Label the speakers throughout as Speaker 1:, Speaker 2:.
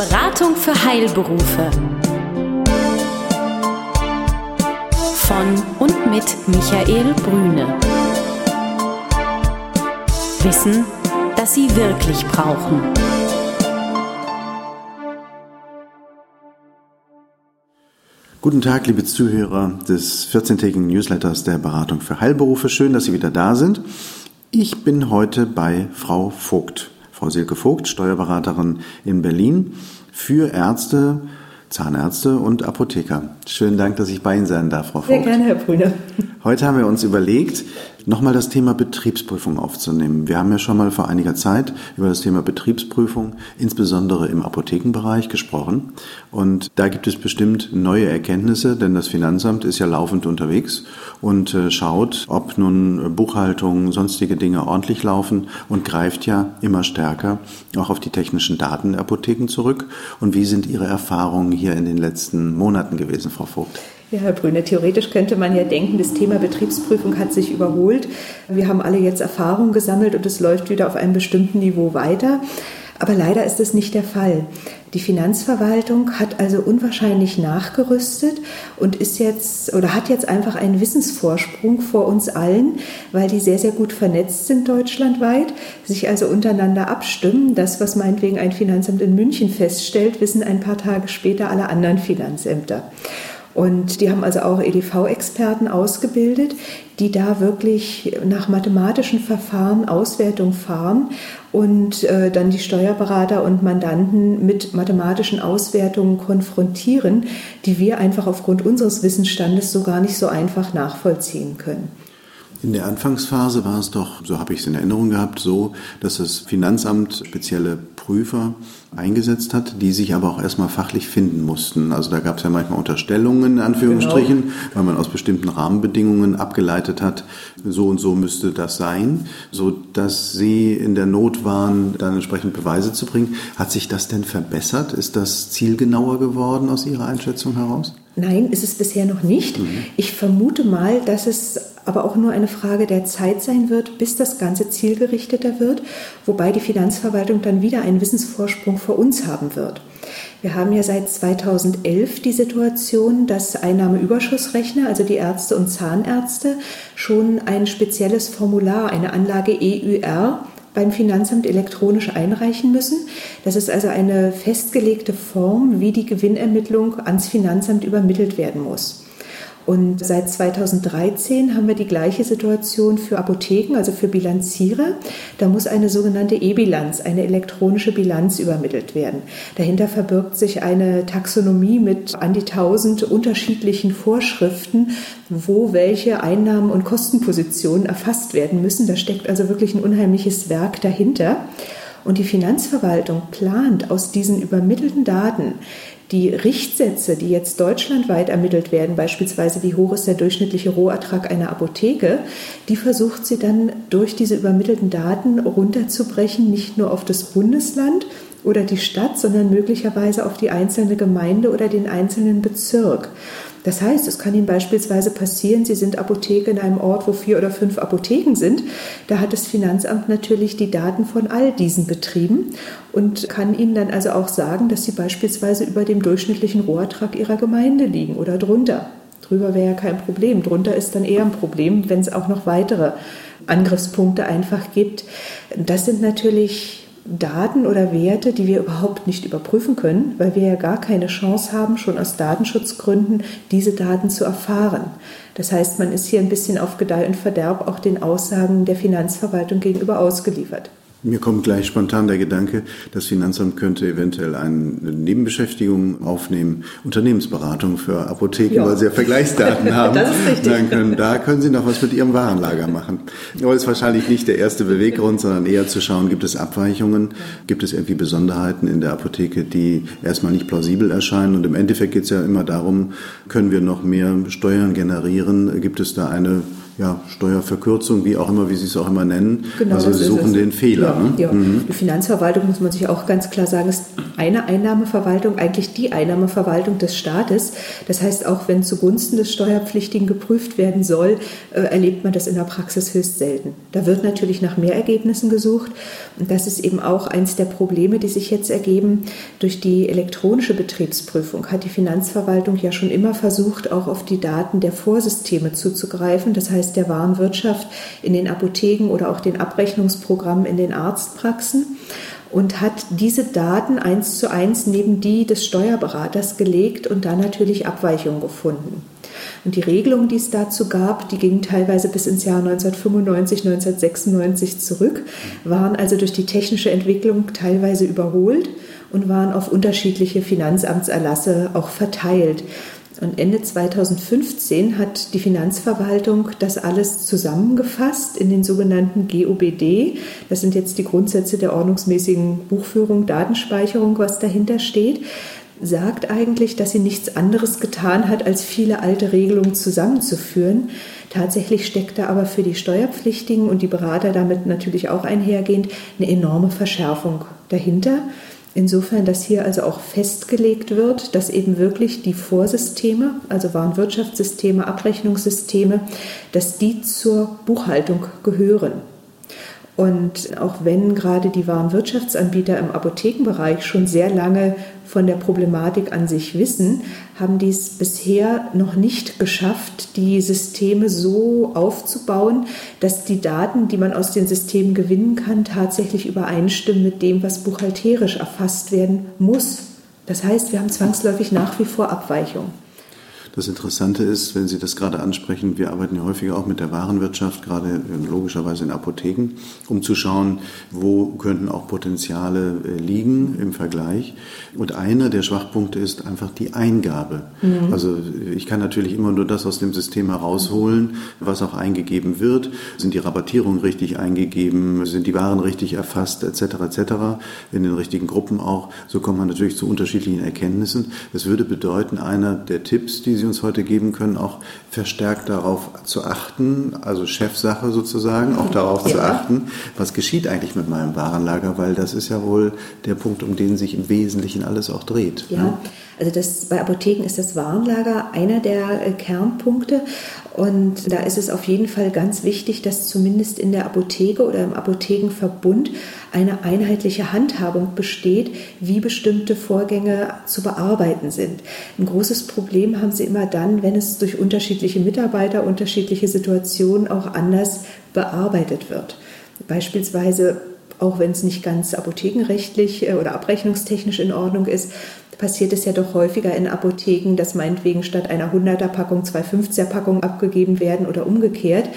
Speaker 1: Beratung für Heilberufe. Von und mit Michael Brüne. Wissen, das Sie wirklich brauchen.
Speaker 2: Guten Tag, liebe Zuhörer des 14-tägigen Newsletters der Beratung für Heilberufe. Schön, dass Sie wieder da sind. Ich bin heute bei Frau Vogt, Frau Silke Vogt, Steuerberaterin in Berlin für Ärzte, Zahnärzte und Apotheker. Schönen Dank, dass ich bei Ihnen sein darf, Frau Vogt.
Speaker 3: Sehr gerne, Herr Brüne.
Speaker 2: Heute haben wir uns überlegt, nochmal das Thema Betriebsprüfung aufzunehmen. Wir haben ja schon mal vor einiger Zeit über das Thema Betriebsprüfung, insbesondere im Apothekenbereich, gesprochen. Und da gibt es bestimmt neue Erkenntnisse, denn das Finanzamt ist ja laufend unterwegs und äh, schaut, ob nun Buchhaltung, sonstige Dinge ordentlich laufen und greift ja immer stärker auch auf die technischen Daten der Apotheken zurück. Und wie sind Ihre Erfahrungen hier in den letzten Monaten gewesen, Frau Vogt?
Speaker 3: Ja, Herr Brüne, theoretisch könnte man ja denken, das Thema Betriebsprüfung hat sich überholt. Wir haben alle jetzt Erfahrung gesammelt und es läuft wieder auf einem bestimmten Niveau weiter. Aber leider ist das nicht der Fall. Die Finanzverwaltung hat also unwahrscheinlich nachgerüstet und ist jetzt oder hat jetzt einfach einen Wissensvorsprung vor uns allen, weil die sehr, sehr gut vernetzt sind deutschlandweit, sich also untereinander abstimmen. Das, was meinetwegen ein Finanzamt in München feststellt, wissen ein paar Tage später alle anderen Finanzämter. Und die haben also auch EDV-Experten ausgebildet, die da wirklich nach mathematischen Verfahren Auswertung fahren und äh, dann die Steuerberater und Mandanten mit mathematischen Auswertungen konfrontieren, die wir einfach aufgrund unseres Wissensstandes so gar nicht so einfach nachvollziehen können.
Speaker 2: In der Anfangsphase war es doch, so habe ich es in Erinnerung gehabt, so, dass das Finanzamt spezielle Prüfer eingesetzt hat, die sich aber auch erstmal fachlich finden mussten. Also da gab es ja manchmal Unterstellungen, in Anführungsstrichen, genau. weil man aus bestimmten Rahmenbedingungen abgeleitet hat, so und so müsste das sein, so dass sie in der Not waren, dann entsprechend Beweise zu bringen. Hat sich das denn verbessert? Ist das zielgenauer geworden aus Ihrer Einschätzung heraus?
Speaker 3: Nein, ist es bisher noch nicht. Mhm. Ich vermute mal, dass es aber auch nur eine Frage der Zeit sein wird, bis das Ganze zielgerichteter wird, wobei die Finanzverwaltung dann wieder einen Wissensvorsprung vor uns haben wird. Wir haben ja seit 2011 die Situation, dass Einnahmeüberschussrechner, also die Ärzte und Zahnärzte, schon ein spezielles Formular, eine Anlage EUR, beim Finanzamt elektronisch einreichen müssen. Das ist also eine festgelegte Form, wie die Gewinnermittlung ans Finanzamt übermittelt werden muss. Und seit 2013 haben wir die gleiche Situation für Apotheken, also für Bilanzierer. Da muss eine sogenannte E-Bilanz, eine elektronische Bilanz übermittelt werden. Dahinter verbirgt sich eine Taxonomie mit an die tausend unterschiedlichen Vorschriften, wo welche Einnahmen und Kostenpositionen erfasst werden müssen. Da steckt also wirklich ein unheimliches Werk dahinter. Und die Finanzverwaltung plant aus diesen übermittelten Daten die Richtsätze, die jetzt deutschlandweit ermittelt werden, beispielsweise wie hoch ist der durchschnittliche Rohertrag einer Apotheke, die versucht sie dann durch diese übermittelten Daten runterzubrechen, nicht nur auf das Bundesland oder die Stadt, sondern möglicherweise auf die einzelne Gemeinde oder den einzelnen Bezirk. Das heißt, es kann Ihnen beispielsweise passieren, Sie sind Apotheke in einem Ort, wo vier oder fünf Apotheken sind. Da hat das Finanzamt natürlich die Daten von all diesen Betrieben und kann Ihnen dann also auch sagen, dass Sie beispielsweise über dem durchschnittlichen Rohertrag Ihrer Gemeinde liegen oder drunter. Drüber wäre ja kein Problem. Drunter ist dann eher ein Problem, wenn es auch noch weitere Angriffspunkte einfach gibt. Das sind natürlich Daten oder Werte, die wir überhaupt nicht überprüfen können, weil wir ja gar keine Chance haben, schon aus Datenschutzgründen diese Daten zu erfahren. Das heißt, man ist hier ein bisschen auf Gedeih und Verderb auch den Aussagen der Finanzverwaltung gegenüber ausgeliefert.
Speaker 2: Mir kommt gleich spontan der Gedanke, das Finanzamt könnte eventuell eine Nebenbeschäftigung aufnehmen, Unternehmensberatung für Apotheken, ja. weil sie ja Vergleichsdaten haben.
Speaker 3: das ist richtig.
Speaker 2: Dann können, da können Sie noch was mit Ihrem Warenlager machen. Aber das ist wahrscheinlich nicht der erste Beweggrund, sondern eher zu schauen, gibt es Abweichungen, gibt es irgendwie Besonderheiten in der Apotheke, die erstmal nicht plausibel erscheinen. Und im Endeffekt geht es ja immer darum, können wir noch mehr Steuern generieren? Gibt es da eine ja, Steuerverkürzung, wie auch immer, wie Sie es auch immer nennen. Genau, also Sie suchen den Fehler.
Speaker 3: Ja, ne? ja. Mhm. Die Finanzverwaltung, muss man sich auch ganz klar sagen, ist eine Einnahmeverwaltung eigentlich die Einnahmeverwaltung des Staates. Das heißt, auch wenn zugunsten des Steuerpflichtigen geprüft werden soll, äh, erlebt man das in der Praxis höchst selten. Da wird natürlich nach Mehrergebnissen gesucht. Und das ist eben auch eines der Probleme, die sich jetzt ergeben. Durch die elektronische Betriebsprüfung hat die Finanzverwaltung ja schon immer versucht, auch auf die Daten der Vorsysteme zuzugreifen. Das heißt, der Warenwirtschaft in den Apotheken oder auch den Abrechnungsprogrammen in den Arztpraxen und hat diese Daten eins zu eins neben die des Steuerberaters gelegt und da natürlich Abweichungen gefunden. Und die Regelungen, die es dazu gab, die gingen teilweise bis ins Jahr 1995, 1996 zurück, waren also durch die technische Entwicklung teilweise überholt und waren auf unterschiedliche Finanzamtserlasse auch verteilt. Und Ende 2015 hat die Finanzverwaltung das alles zusammengefasst in den sogenannten GOBD. Das sind jetzt die Grundsätze der ordnungsmäßigen Buchführung, Datenspeicherung, was dahinter steht sagt eigentlich, dass sie nichts anderes getan hat, als viele alte Regelungen zusammenzuführen. Tatsächlich steckt da aber für die Steuerpflichtigen und die Berater damit natürlich auch einhergehend eine enorme Verschärfung dahinter. Insofern, dass hier also auch festgelegt wird, dass eben wirklich die Vorsysteme, also Warenwirtschaftssysteme, Abrechnungssysteme, dass die zur Buchhaltung gehören. Und auch wenn gerade die Warenwirtschaftsanbieter im Apothekenbereich schon sehr lange von der Problematik an sich wissen, haben die es bisher noch nicht geschafft, die Systeme so aufzubauen, dass die Daten, die man aus den Systemen gewinnen kann, tatsächlich übereinstimmen mit dem, was buchhalterisch erfasst werden muss. Das heißt, wir haben zwangsläufig nach wie vor Abweichungen.
Speaker 2: Das Interessante ist, wenn Sie das gerade ansprechen, wir arbeiten ja häufiger auch mit der Warenwirtschaft, gerade äh, logischerweise in Apotheken, um zu schauen, wo könnten auch Potenziale äh, liegen im Vergleich. Und einer der Schwachpunkte ist einfach die Eingabe. Mhm. Also ich kann natürlich immer nur das aus dem System herausholen, was auch eingegeben wird. Sind die Rabattierungen richtig eingegeben? Sind die Waren richtig erfasst? Etc. etc. In den richtigen Gruppen auch. So kommt man natürlich zu unterschiedlichen Erkenntnissen. Es würde bedeuten, einer der Tipps, die Sie uns heute geben können, auch verstärkt darauf zu achten, also Chefsache sozusagen, auch darauf ja. zu achten, was geschieht eigentlich mit meinem Warenlager, weil das ist ja wohl der Punkt, um den sich im Wesentlichen alles auch dreht.
Speaker 3: Ja, ne? also das, bei Apotheken ist das Warenlager einer der äh, Kernpunkte und da ist es auf jeden Fall ganz wichtig, dass zumindest in der Apotheke oder im Apothekenverbund eine einheitliche Handhabung besteht, wie bestimmte Vorgänge zu bearbeiten sind. Ein großes Problem haben sie immer dann, wenn es durch unterschiedliche Mitarbeiter, unterschiedliche Situationen auch anders bearbeitet wird. Beispielsweise auch wenn es nicht ganz apothekenrechtlich äh, oder abrechnungstechnisch in Ordnung ist, passiert es ja doch häufiger in Apotheken, dass meinetwegen statt einer 100er Packung zwei 50er Packungen abgegeben werden oder umgekehrt.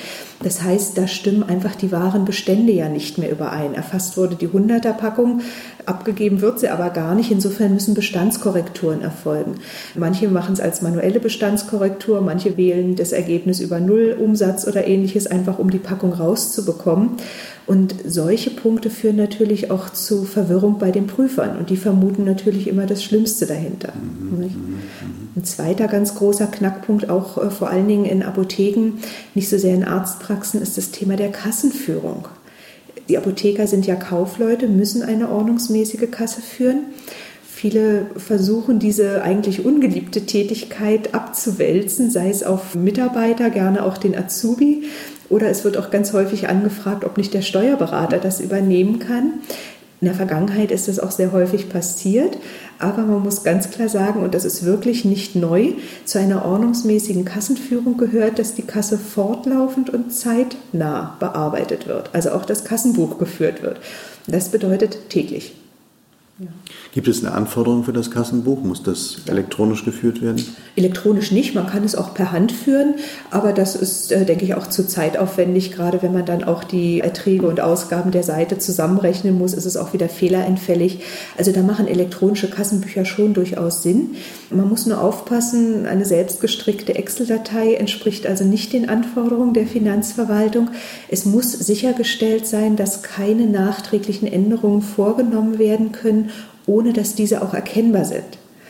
Speaker 3: Das heißt, da stimmen einfach die Warenbestände ja nicht mehr überein. Erfasst wurde die 100er Packung, abgegeben wird sie aber gar nicht. Insofern müssen Bestandskorrekturen erfolgen. Manche machen es als manuelle Bestandskorrektur, manche wählen das Ergebnis über Null Umsatz oder ähnliches, einfach um die Packung rauszubekommen. Und solche Punkte führen natürlich auch zu Verwirrung bei den Prüfern und die vermuten natürlich immer das Schlimmste dahinter. Mhm, mhm, mhm. Ein zweiter ganz großer Knackpunkt, auch äh, vor allen Dingen in Apotheken, nicht so sehr in Arztpraxen, ist das Thema der Kassenführung. Die Apotheker sind ja Kaufleute, müssen eine ordnungsmäßige Kasse führen. Viele versuchen, diese eigentlich ungeliebte Tätigkeit abzuwälzen, sei es auf Mitarbeiter, gerne auch den Azubi. Oder es wird auch ganz häufig angefragt, ob nicht der Steuerberater das übernehmen kann. In der Vergangenheit ist das auch sehr häufig passiert, aber man muss ganz klar sagen, und das ist wirklich nicht neu, zu einer ordnungsmäßigen Kassenführung gehört, dass die Kasse fortlaufend und zeitnah bearbeitet wird, also auch das Kassenbuch geführt wird. Das bedeutet täglich.
Speaker 2: Ja. Gibt es eine Anforderung für das Kassenbuch? Muss das elektronisch geführt werden?
Speaker 3: Elektronisch nicht, man kann es auch per Hand führen, aber das ist, äh, denke ich, auch zu zeitaufwendig. Gerade wenn man dann auch die Erträge und Ausgaben der Seite zusammenrechnen muss, ist es auch wieder fehlerentfällig. Also da machen elektronische Kassenbücher schon durchaus Sinn. Man muss nur aufpassen, eine selbstgestrickte Excel-Datei entspricht also nicht den Anforderungen der Finanzverwaltung. Es muss sichergestellt sein, dass keine nachträglichen Änderungen vorgenommen werden können ohne dass diese auch erkennbar sind.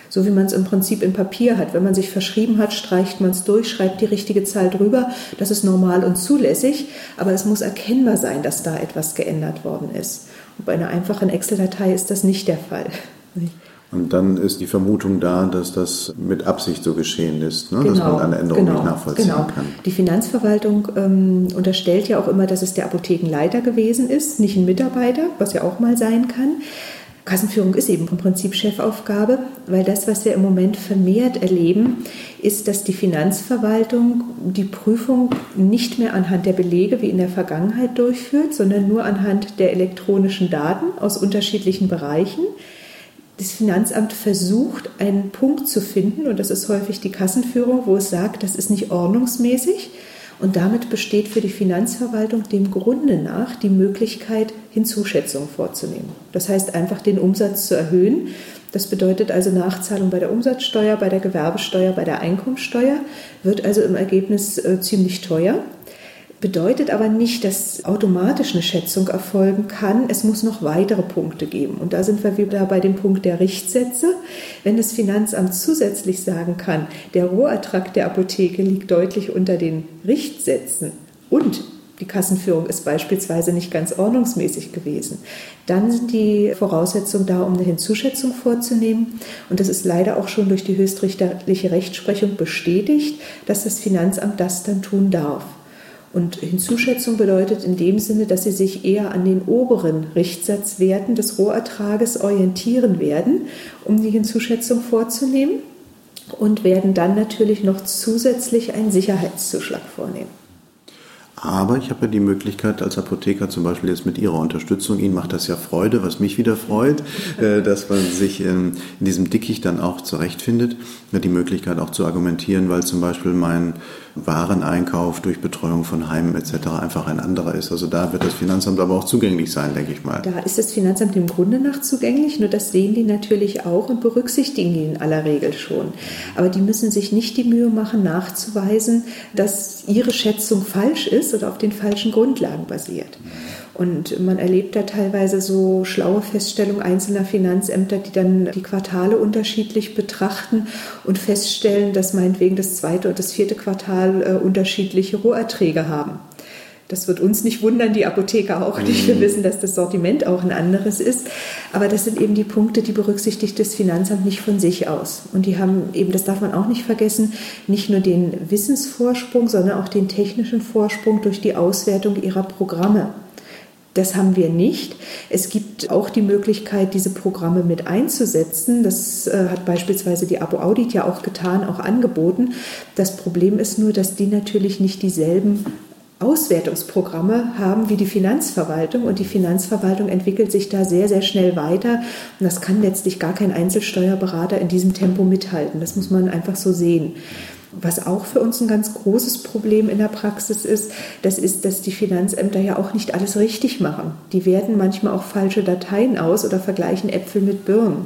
Speaker 3: So wie man es im Prinzip in Papier hat. Wenn man sich verschrieben hat, streicht man es durch, schreibt die richtige Zahl drüber. Das ist normal und zulässig, aber es muss erkennbar sein, dass da etwas geändert worden ist. Und bei einer einfachen Excel-Datei ist das nicht der Fall.
Speaker 2: Und dann ist die Vermutung da, dass das mit Absicht so geschehen ist, ne? genau, dass man eine Änderung genau, nicht nachvollziehen genau. kann.
Speaker 3: Die Finanzverwaltung ähm, unterstellt ja auch immer, dass es der Apothekenleiter gewesen ist, nicht ein Mitarbeiter, was ja auch mal sein kann. Kassenführung ist eben im Prinzip Chefaufgabe, weil das, was wir im Moment vermehrt erleben, ist, dass die Finanzverwaltung die Prüfung nicht mehr anhand der Belege wie in der Vergangenheit durchführt, sondern nur anhand der elektronischen Daten aus unterschiedlichen Bereichen das Finanzamt versucht, einen Punkt zu finden, und das ist häufig die Kassenführung, wo es sagt, das ist nicht ordnungsmäßig. Und damit besteht für die Finanzverwaltung dem Grunde nach die Möglichkeit, Hinzuschätzungen vorzunehmen. Das heißt, einfach den Umsatz zu erhöhen. Das bedeutet also Nachzahlung bei der Umsatzsteuer, bei der Gewerbesteuer, bei der Einkommensteuer, wird also im Ergebnis äh, ziemlich teuer bedeutet aber nicht, dass automatisch eine Schätzung erfolgen kann. Es muss noch weitere Punkte geben. Und da sind wir wieder bei dem Punkt der Richtsätze. Wenn das Finanzamt zusätzlich sagen kann, der Rohertrag der Apotheke liegt deutlich unter den Richtsätzen und die Kassenführung ist beispielsweise nicht ganz ordnungsmäßig gewesen. Dann sind die Voraussetzungen da, um eine Hinzuschätzung vorzunehmen. Und das ist leider auch schon durch die höchstrichterliche Rechtsprechung bestätigt, dass das Finanzamt das dann tun darf. Und Hinzuschätzung bedeutet in dem Sinne, dass sie sich eher an den oberen Richtsatzwerten des Rohertrages orientieren werden, um die Hinzuschätzung vorzunehmen und werden dann natürlich noch zusätzlich einen Sicherheitszuschlag vornehmen.
Speaker 2: Aber ich habe ja die Möglichkeit als Apotheker zum Beispiel jetzt mit Ihrer Unterstützung, Ihnen macht das ja Freude, was mich wieder freut, äh, dass man sich in diesem Dickicht dann auch zurechtfindet, die Möglichkeit auch zu argumentieren, weil zum Beispiel mein Wareneinkauf durch Betreuung von Heimen etc. einfach ein anderer ist. Also da wird das Finanzamt aber auch zugänglich sein, denke ich mal.
Speaker 3: Da ist das Finanzamt im Grunde nach zugänglich, nur das sehen die natürlich auch und berücksichtigen die in aller Regel schon. Aber die müssen sich nicht die Mühe machen, nachzuweisen, dass ihre Schätzung falsch ist oder auf den falschen Grundlagen basiert. Und man erlebt da teilweise so schlaue Feststellungen einzelner Finanzämter, die dann die Quartale unterschiedlich betrachten und feststellen, dass meinetwegen das zweite und das vierte Quartal äh, unterschiedliche Roherträge haben. Das wird uns nicht wundern, die Apotheker auch nicht. Wir mhm. wissen, dass das Sortiment auch ein anderes ist. Aber das sind eben die Punkte, die berücksichtigt das Finanzamt nicht von sich aus. Und die haben eben, das darf man auch nicht vergessen, nicht nur den Wissensvorsprung, sondern auch den technischen Vorsprung durch die Auswertung ihrer Programme. Das haben wir nicht. Es gibt auch die Möglichkeit, diese Programme mit einzusetzen. Das äh, hat beispielsweise die Abo Audit ja auch getan, auch angeboten. Das Problem ist nur, dass die natürlich nicht dieselben Auswertungsprogramme haben wie die Finanzverwaltung und die Finanzverwaltung entwickelt sich da sehr, sehr schnell weiter und das kann letztlich gar kein Einzelsteuerberater in diesem Tempo mithalten. Das muss man einfach so sehen. Was auch für uns ein ganz großes Problem in der Praxis ist, das ist, dass die Finanzämter ja auch nicht alles richtig machen. Die werten manchmal auch falsche Dateien aus oder vergleichen Äpfel mit Birnen.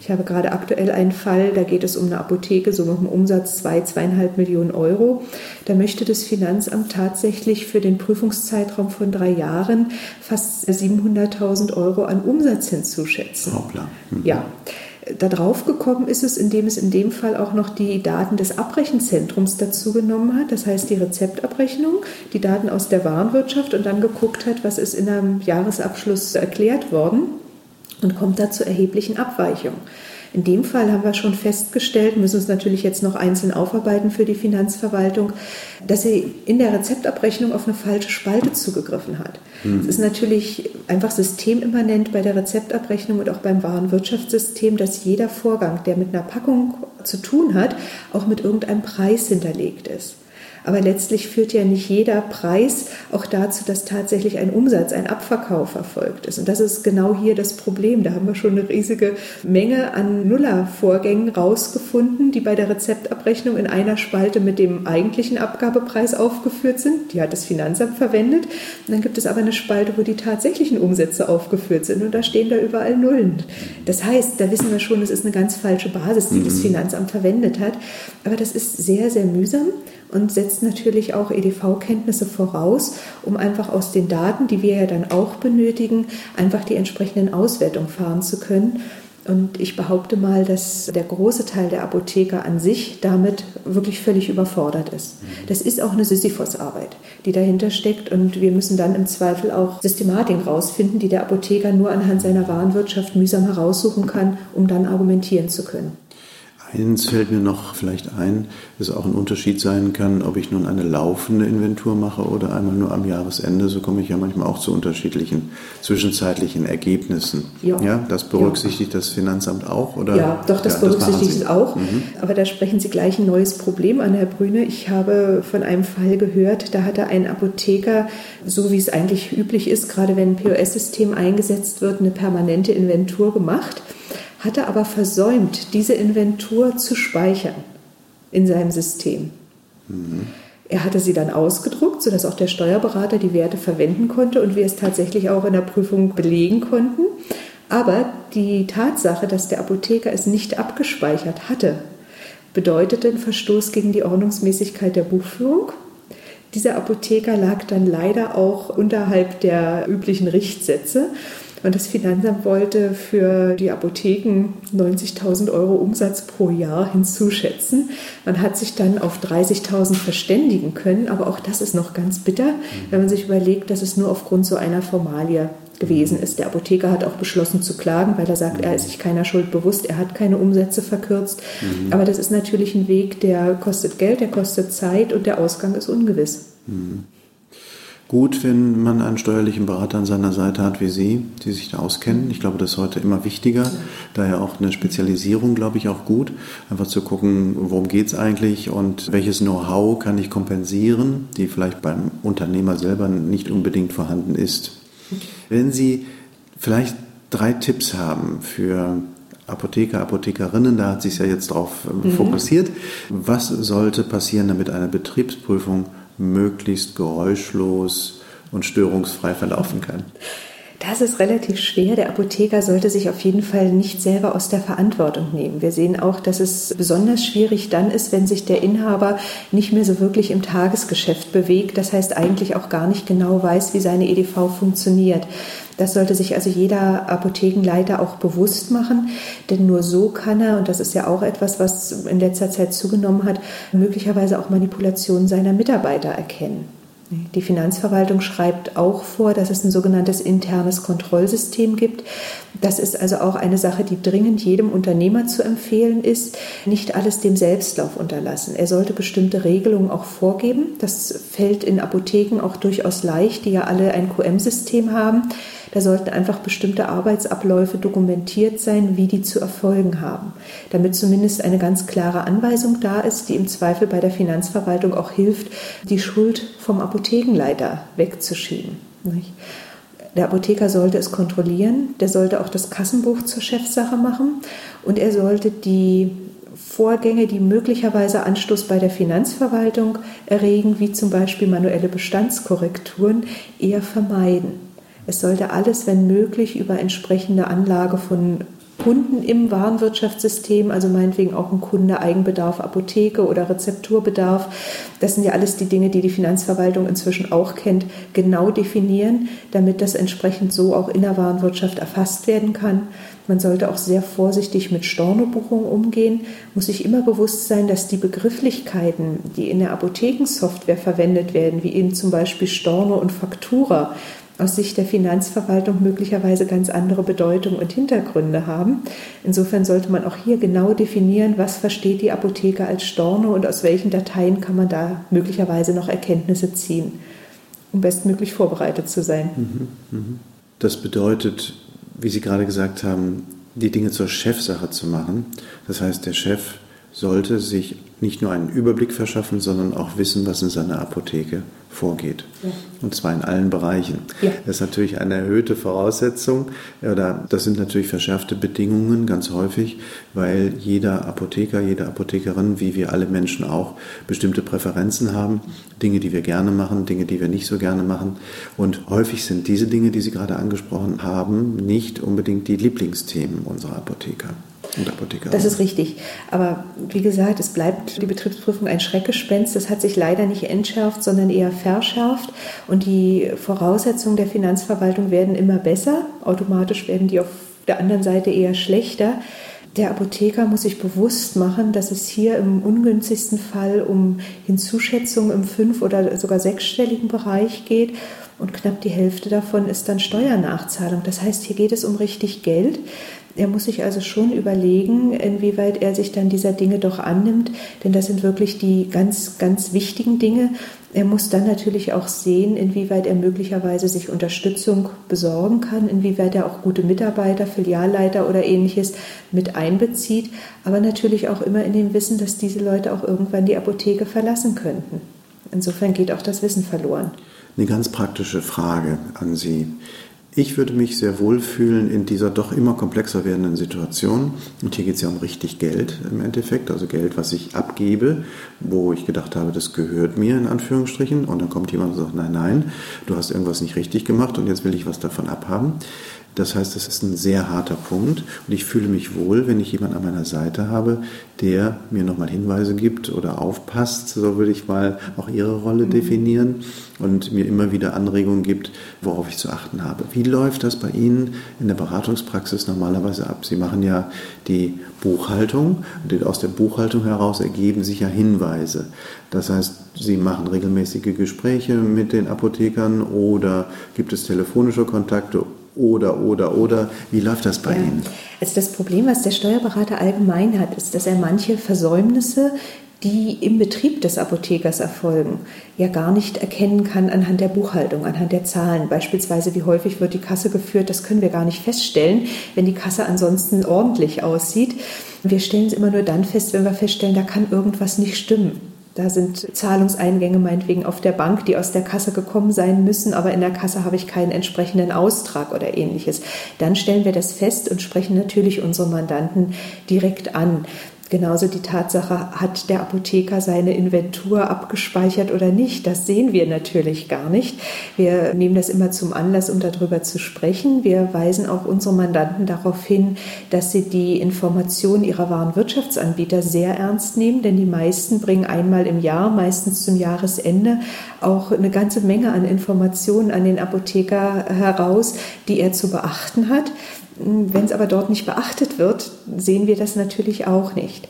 Speaker 3: Ich habe gerade aktuell einen Fall, da geht es um eine Apotheke, so mit einem Umsatz zwei, zweieinhalb Millionen Euro. Da möchte das Finanzamt tatsächlich für den Prüfungszeitraum von drei Jahren fast 700.000 Euro an Umsatz hinzuschätzen. Hoppla. Mhm. Ja. Darauf gekommen ist es, indem es in dem Fall auch noch die Daten des Abbrechenzentrums dazu genommen hat, das heißt die Rezeptabrechnung, die Daten aus der Warenwirtschaft und dann geguckt hat, was ist in einem Jahresabschluss erklärt worden und kommt da zu erheblichen Abweichungen. In dem Fall haben wir schon festgestellt, müssen uns natürlich jetzt noch einzeln aufarbeiten für die Finanzverwaltung, dass sie in der Rezeptabrechnung auf eine falsche Spalte zugegriffen hat. Mhm. Es ist natürlich einfach systemimmanent bei der Rezeptabrechnung und auch beim Warenwirtschaftssystem, dass jeder Vorgang, der mit einer Packung zu tun hat, auch mit irgendeinem Preis hinterlegt ist. Aber letztlich führt ja nicht jeder Preis auch dazu, dass tatsächlich ein Umsatz, ein Abverkauf erfolgt ist. Und das ist genau hier das Problem. Da haben wir schon eine riesige Menge an Nullervorgängen rausgefunden, die bei der Rezeptabrechnung in einer Spalte mit dem eigentlichen Abgabepreis aufgeführt sind. Die hat das Finanzamt verwendet. Und dann gibt es aber eine Spalte, wo die tatsächlichen Umsätze aufgeführt sind. Und da stehen da überall Nullen. Das heißt, da wissen wir schon, es ist eine ganz falsche Basis, die das mhm. Finanzamt verwendet hat. Aber das ist sehr, sehr mühsam und setzt natürlich auch EDV-Kenntnisse voraus, um einfach aus den Daten, die wir ja dann auch benötigen, einfach die entsprechenden Auswertungen fahren zu können. Und ich behaupte mal, dass der große Teil der Apotheker an sich damit wirklich völlig überfordert ist. Das ist auch eine Sisyphos-Arbeit, die dahinter steckt. Und wir müssen dann im Zweifel auch Systematiken rausfinden, die der Apotheker nur anhand seiner Warenwirtschaft mühsam heraussuchen kann, um dann argumentieren zu können.
Speaker 2: Eins fällt mir noch vielleicht ein, dass auch ein Unterschied sein kann, ob ich nun eine laufende Inventur mache oder einmal nur am Jahresende. So komme ich ja manchmal auch zu unterschiedlichen zwischenzeitlichen Ergebnissen. Ja, ja das berücksichtigt ja. das Finanzamt auch? Oder?
Speaker 3: Ja, doch, das ja, berücksichtigt es auch. Mhm. Aber da sprechen Sie gleich ein neues Problem an, Herr Brüne. Ich habe von einem Fall gehört, da hatte ein Apotheker, so wie es eigentlich üblich ist, gerade wenn ein POS-System eingesetzt wird, eine permanente Inventur gemacht hatte aber versäumt, diese Inventur zu speichern in seinem System. Mhm. Er hatte sie dann ausgedruckt, sodass auch der Steuerberater die Werte verwenden konnte und wir es tatsächlich auch in der Prüfung belegen konnten. Aber die Tatsache, dass der Apotheker es nicht abgespeichert hatte, bedeutete einen Verstoß gegen die Ordnungsmäßigkeit der Buchführung. Dieser Apotheker lag dann leider auch unterhalb der üblichen Richtsätze und das Finanzamt wollte für die Apotheken 90.000 Euro Umsatz pro Jahr hinzuschätzen. Man hat sich dann auf 30.000 verständigen können, aber auch das ist noch ganz bitter, wenn man sich überlegt, dass es nur aufgrund so einer Formalie gewesen ist. Der Apotheker hat auch beschlossen zu klagen, weil er sagt, er ist sich keiner Schuld bewusst, er hat keine Umsätze verkürzt. Mhm. Aber das ist natürlich ein Weg, der kostet Geld, der kostet Zeit und der Ausgang ist ungewiss. Mhm
Speaker 2: gut, wenn man einen steuerlichen Berater an seiner Seite hat wie Sie, die sich da auskennen. Ich glaube, das ist heute immer wichtiger. Daher auch eine Spezialisierung, glaube ich, auch gut. Einfach zu gucken, worum geht es eigentlich und welches Know-how kann ich kompensieren, die vielleicht beim Unternehmer selber nicht unbedingt vorhanden ist. Wenn Sie vielleicht drei Tipps haben für Apotheker, Apothekerinnen, da hat sich ja jetzt drauf mhm. fokussiert. Was sollte passieren, damit eine Betriebsprüfung möglichst geräuschlos und störungsfrei verlaufen kann?
Speaker 3: Das ist relativ schwer. Der Apotheker sollte sich auf jeden Fall nicht selber aus der Verantwortung nehmen. Wir sehen auch, dass es besonders schwierig dann ist, wenn sich der Inhaber nicht mehr so wirklich im Tagesgeschäft bewegt. Das heißt eigentlich auch gar nicht genau weiß, wie seine EDV funktioniert. Das sollte sich also jeder Apothekenleiter auch bewusst machen, denn nur so kann er, und das ist ja auch etwas, was in letzter Zeit zugenommen hat, möglicherweise auch Manipulationen seiner Mitarbeiter erkennen. Die Finanzverwaltung schreibt auch vor, dass es ein sogenanntes internes Kontrollsystem gibt. Das ist also auch eine Sache, die dringend jedem Unternehmer zu empfehlen ist. Nicht alles dem Selbstlauf unterlassen. Er sollte bestimmte Regelungen auch vorgeben. Das fällt in Apotheken auch durchaus leicht, die ja alle ein QM-System haben. Da sollten einfach bestimmte Arbeitsabläufe dokumentiert sein, wie die zu erfolgen haben, damit zumindest eine ganz klare Anweisung da ist, die im Zweifel bei der Finanzverwaltung auch hilft, die Schuld vom Apothekenleiter wegzuschieben. Der Apotheker sollte es kontrollieren, der sollte auch das Kassenbuch zur Chefsache machen und er sollte die Vorgänge, die möglicherweise Anstoß bei der Finanzverwaltung erregen, wie zum Beispiel manuelle Bestandskorrekturen, eher vermeiden. Es sollte alles, wenn möglich, über entsprechende Anlage von Kunden im Warenwirtschaftssystem, also meinetwegen auch ein Kunde Eigenbedarf, Apotheke oder Rezepturbedarf, das sind ja alles die Dinge, die die Finanzverwaltung inzwischen auch kennt, genau definieren, damit das entsprechend so auch in der Warenwirtschaft erfasst werden kann. Man sollte auch sehr vorsichtig mit Stornobuchungen umgehen, muss sich immer bewusst sein, dass die Begrifflichkeiten, die in der Apothekensoftware verwendet werden, wie eben zum Beispiel Storno und Faktura, aus Sicht der Finanzverwaltung möglicherweise ganz andere Bedeutung und Hintergründe haben. Insofern sollte man auch hier genau definieren, was versteht die Apotheke als Storno und aus welchen Dateien kann man da möglicherweise noch Erkenntnisse ziehen, um bestmöglich vorbereitet zu sein.
Speaker 2: Mhm, mhm. Das bedeutet, wie Sie gerade gesagt haben, die Dinge zur Chefsache zu machen. Das heißt, der Chef sollte sich nicht nur einen Überblick verschaffen, sondern auch wissen, was in seiner Apotheke vorgeht. Ja. Und zwar in allen Bereichen. Ja. Das ist natürlich eine erhöhte Voraussetzung oder das sind natürlich verschärfte Bedingungen ganz häufig, weil jeder Apotheker, jede Apothekerin, wie wir alle Menschen auch, bestimmte Präferenzen haben. Dinge, die wir gerne machen, Dinge, die wir nicht so gerne machen. Und häufig sind diese Dinge, die Sie gerade angesprochen haben, nicht unbedingt die Lieblingsthemen unserer Apotheker
Speaker 3: und Apotheker. Das ist richtig. Aber wie gesagt, es bleibt die Betriebsprüfung ein Schreckgespenst. Das hat sich leider nicht entschärft, sondern eher verschärft. Und die Voraussetzungen der Finanzverwaltung werden immer besser. Automatisch werden die auf der anderen Seite eher schlechter. Der Apotheker muss sich bewusst machen, dass es hier im ungünstigsten Fall um Hinzuschätzungen im fünf- oder sogar sechsstelligen Bereich geht und knapp die Hälfte davon ist dann Steuernachzahlung. Das heißt, hier geht es um richtig Geld. Er muss sich also schon überlegen, inwieweit er sich dann dieser Dinge doch annimmt, denn das sind wirklich die ganz, ganz wichtigen Dinge. Er muss dann natürlich auch sehen, inwieweit er möglicherweise sich Unterstützung besorgen kann, inwieweit er auch gute Mitarbeiter, Filialleiter oder ähnliches mit einbezieht, aber natürlich auch immer in dem Wissen, dass diese Leute auch irgendwann die Apotheke verlassen könnten. Insofern geht auch das Wissen verloren.
Speaker 2: Eine ganz praktische Frage an Sie. Ich würde mich sehr wohl fühlen in dieser doch immer komplexer werdenden Situation. Und hier geht es ja um richtig Geld im Endeffekt, also Geld, was ich abgebe, wo ich gedacht habe, das gehört mir in Anführungsstrichen. Und dann kommt jemand und sagt, nein, nein, du hast irgendwas nicht richtig gemacht und jetzt will ich was davon abhaben. Das heißt, das ist ein sehr harter Punkt und ich fühle mich wohl, wenn ich jemanden an meiner Seite habe, der mir nochmal Hinweise gibt oder aufpasst, so würde ich mal auch Ihre Rolle mhm. definieren und mir immer wieder Anregungen gibt, worauf ich zu achten habe. Wie läuft das bei Ihnen in der Beratungspraxis normalerweise ab? Sie machen ja die Buchhaltung und aus der Buchhaltung heraus ergeben sich ja Hinweise. Das heißt, Sie machen regelmäßige Gespräche mit den Apothekern oder gibt es telefonische Kontakte oder, oder, oder. Wie läuft das bei ja. Ihnen?
Speaker 3: Also das Problem, was der Steuerberater allgemein hat, ist, dass er manche Versäumnisse, die im Betrieb des Apothekers erfolgen, ja gar nicht erkennen kann anhand der Buchhaltung, anhand der Zahlen. Beispielsweise, wie häufig wird die Kasse geführt, das können wir gar nicht feststellen, wenn die Kasse ansonsten ordentlich aussieht. Wir stellen es immer nur dann fest, wenn wir feststellen, da kann irgendwas nicht stimmen. Da sind Zahlungseingänge meinetwegen auf der Bank, die aus der Kasse gekommen sein müssen, aber in der Kasse habe ich keinen entsprechenden Austrag oder ähnliches. Dann stellen wir das fest und sprechen natürlich unsere Mandanten direkt an. Genauso die Tatsache, hat der Apotheker seine Inventur abgespeichert oder nicht, das sehen wir natürlich gar nicht. Wir nehmen das immer zum Anlass, um darüber zu sprechen. Wir weisen auch unsere Mandanten darauf hin, dass sie die Informationen ihrer Warenwirtschaftsanbieter sehr ernst nehmen, denn die meisten bringen einmal im Jahr, meistens zum Jahresende, auch eine ganze Menge an Informationen an den Apotheker heraus, die er zu beachten hat. Wenn es aber dort nicht beachtet wird, sehen wir das natürlich auch nicht.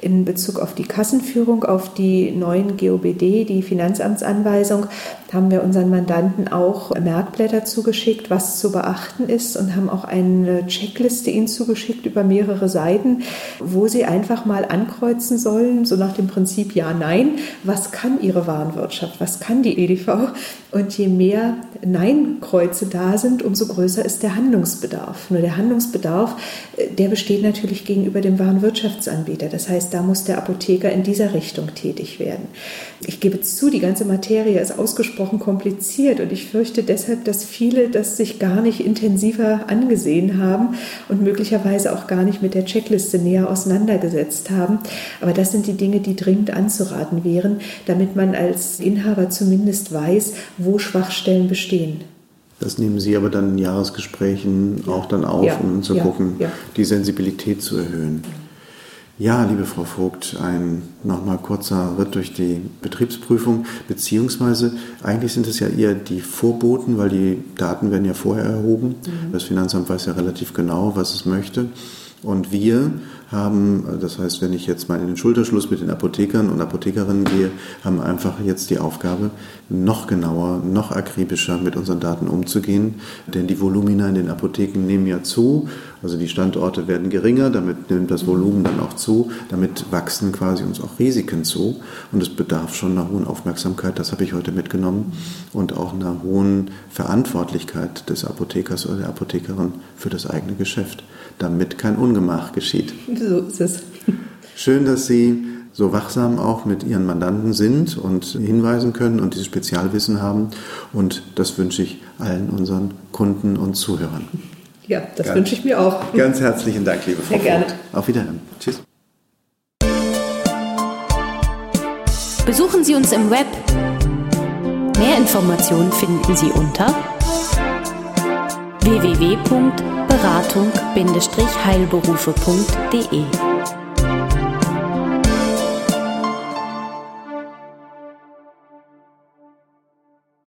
Speaker 3: In Bezug auf die Kassenführung, auf die neuen GOBD, die Finanzamtsanweisung, haben wir unseren Mandanten auch Merkblätter zugeschickt, was zu beachten ist und haben auch eine Checkliste ihnen zugeschickt über mehrere Seiten, wo sie einfach mal ankreuzen sollen, so nach dem Prinzip Ja, Nein, was kann ihre Warenwirtschaft, was kann die EDV? Und je mehr Nein-Kreuze da sind, umso größer ist der Handlungsbedarf. Nur der Handlungsbedarf, der besteht natürlich gegenüber dem Warenwirtschaftsanbieter. Das heißt, da muss der Apotheker in dieser Richtung tätig werden. Ich gebe zu, die ganze Materie ist ausgesprochen kompliziert und ich fürchte deshalb, dass viele das sich gar nicht intensiver angesehen haben und möglicherweise auch gar nicht mit der Checkliste näher auseinandergesetzt haben. Aber das sind die Dinge, die dringend anzuraten wären, damit man als Inhaber zumindest weiß, wo Schwachstellen bestehen.
Speaker 2: Das nehmen Sie aber dann in Jahresgesprächen auch dann auf, ja, um zu ja, gucken, ja. die Sensibilität zu erhöhen. Ja, liebe Frau Vogt, ein nochmal kurzer Ritt durch die Betriebsprüfung, beziehungsweise eigentlich sind es ja eher die Vorboten, weil die Daten werden ja vorher erhoben. Mhm. Das Finanzamt weiß ja relativ genau, was es möchte. Und wir haben, das heißt, wenn ich jetzt mal in den Schulterschluss mit den Apothekern und Apothekerinnen gehe, haben einfach jetzt die Aufgabe, noch genauer, noch akribischer mit unseren Daten umzugehen. Denn die Volumina in den Apotheken nehmen ja zu, also die Standorte werden geringer, damit nimmt das Volumen dann auch zu, damit wachsen quasi uns auch Risiken zu. Und es bedarf schon einer hohen Aufmerksamkeit, das habe ich heute mitgenommen, und auch einer hohen Verantwortlichkeit des Apothekers oder der Apothekerin für das eigene Geschäft, damit kein Ungemach geschieht.
Speaker 3: So ist es.
Speaker 2: Schön, dass Sie so wachsam auch mit Ihren Mandanten sind und hinweisen können und dieses Spezialwissen haben. Und das wünsche ich allen unseren Kunden und Zuhörern.
Speaker 3: Ja, das ganz, wünsche ich mir auch.
Speaker 2: Ganz herzlichen Dank, liebe Frau.
Speaker 3: Sehr gerne.
Speaker 2: Auf Wiederhören. Tschüss.
Speaker 1: Besuchen Sie uns im Web. Mehr Informationen finden Sie unter www.beratung-heilberufe.de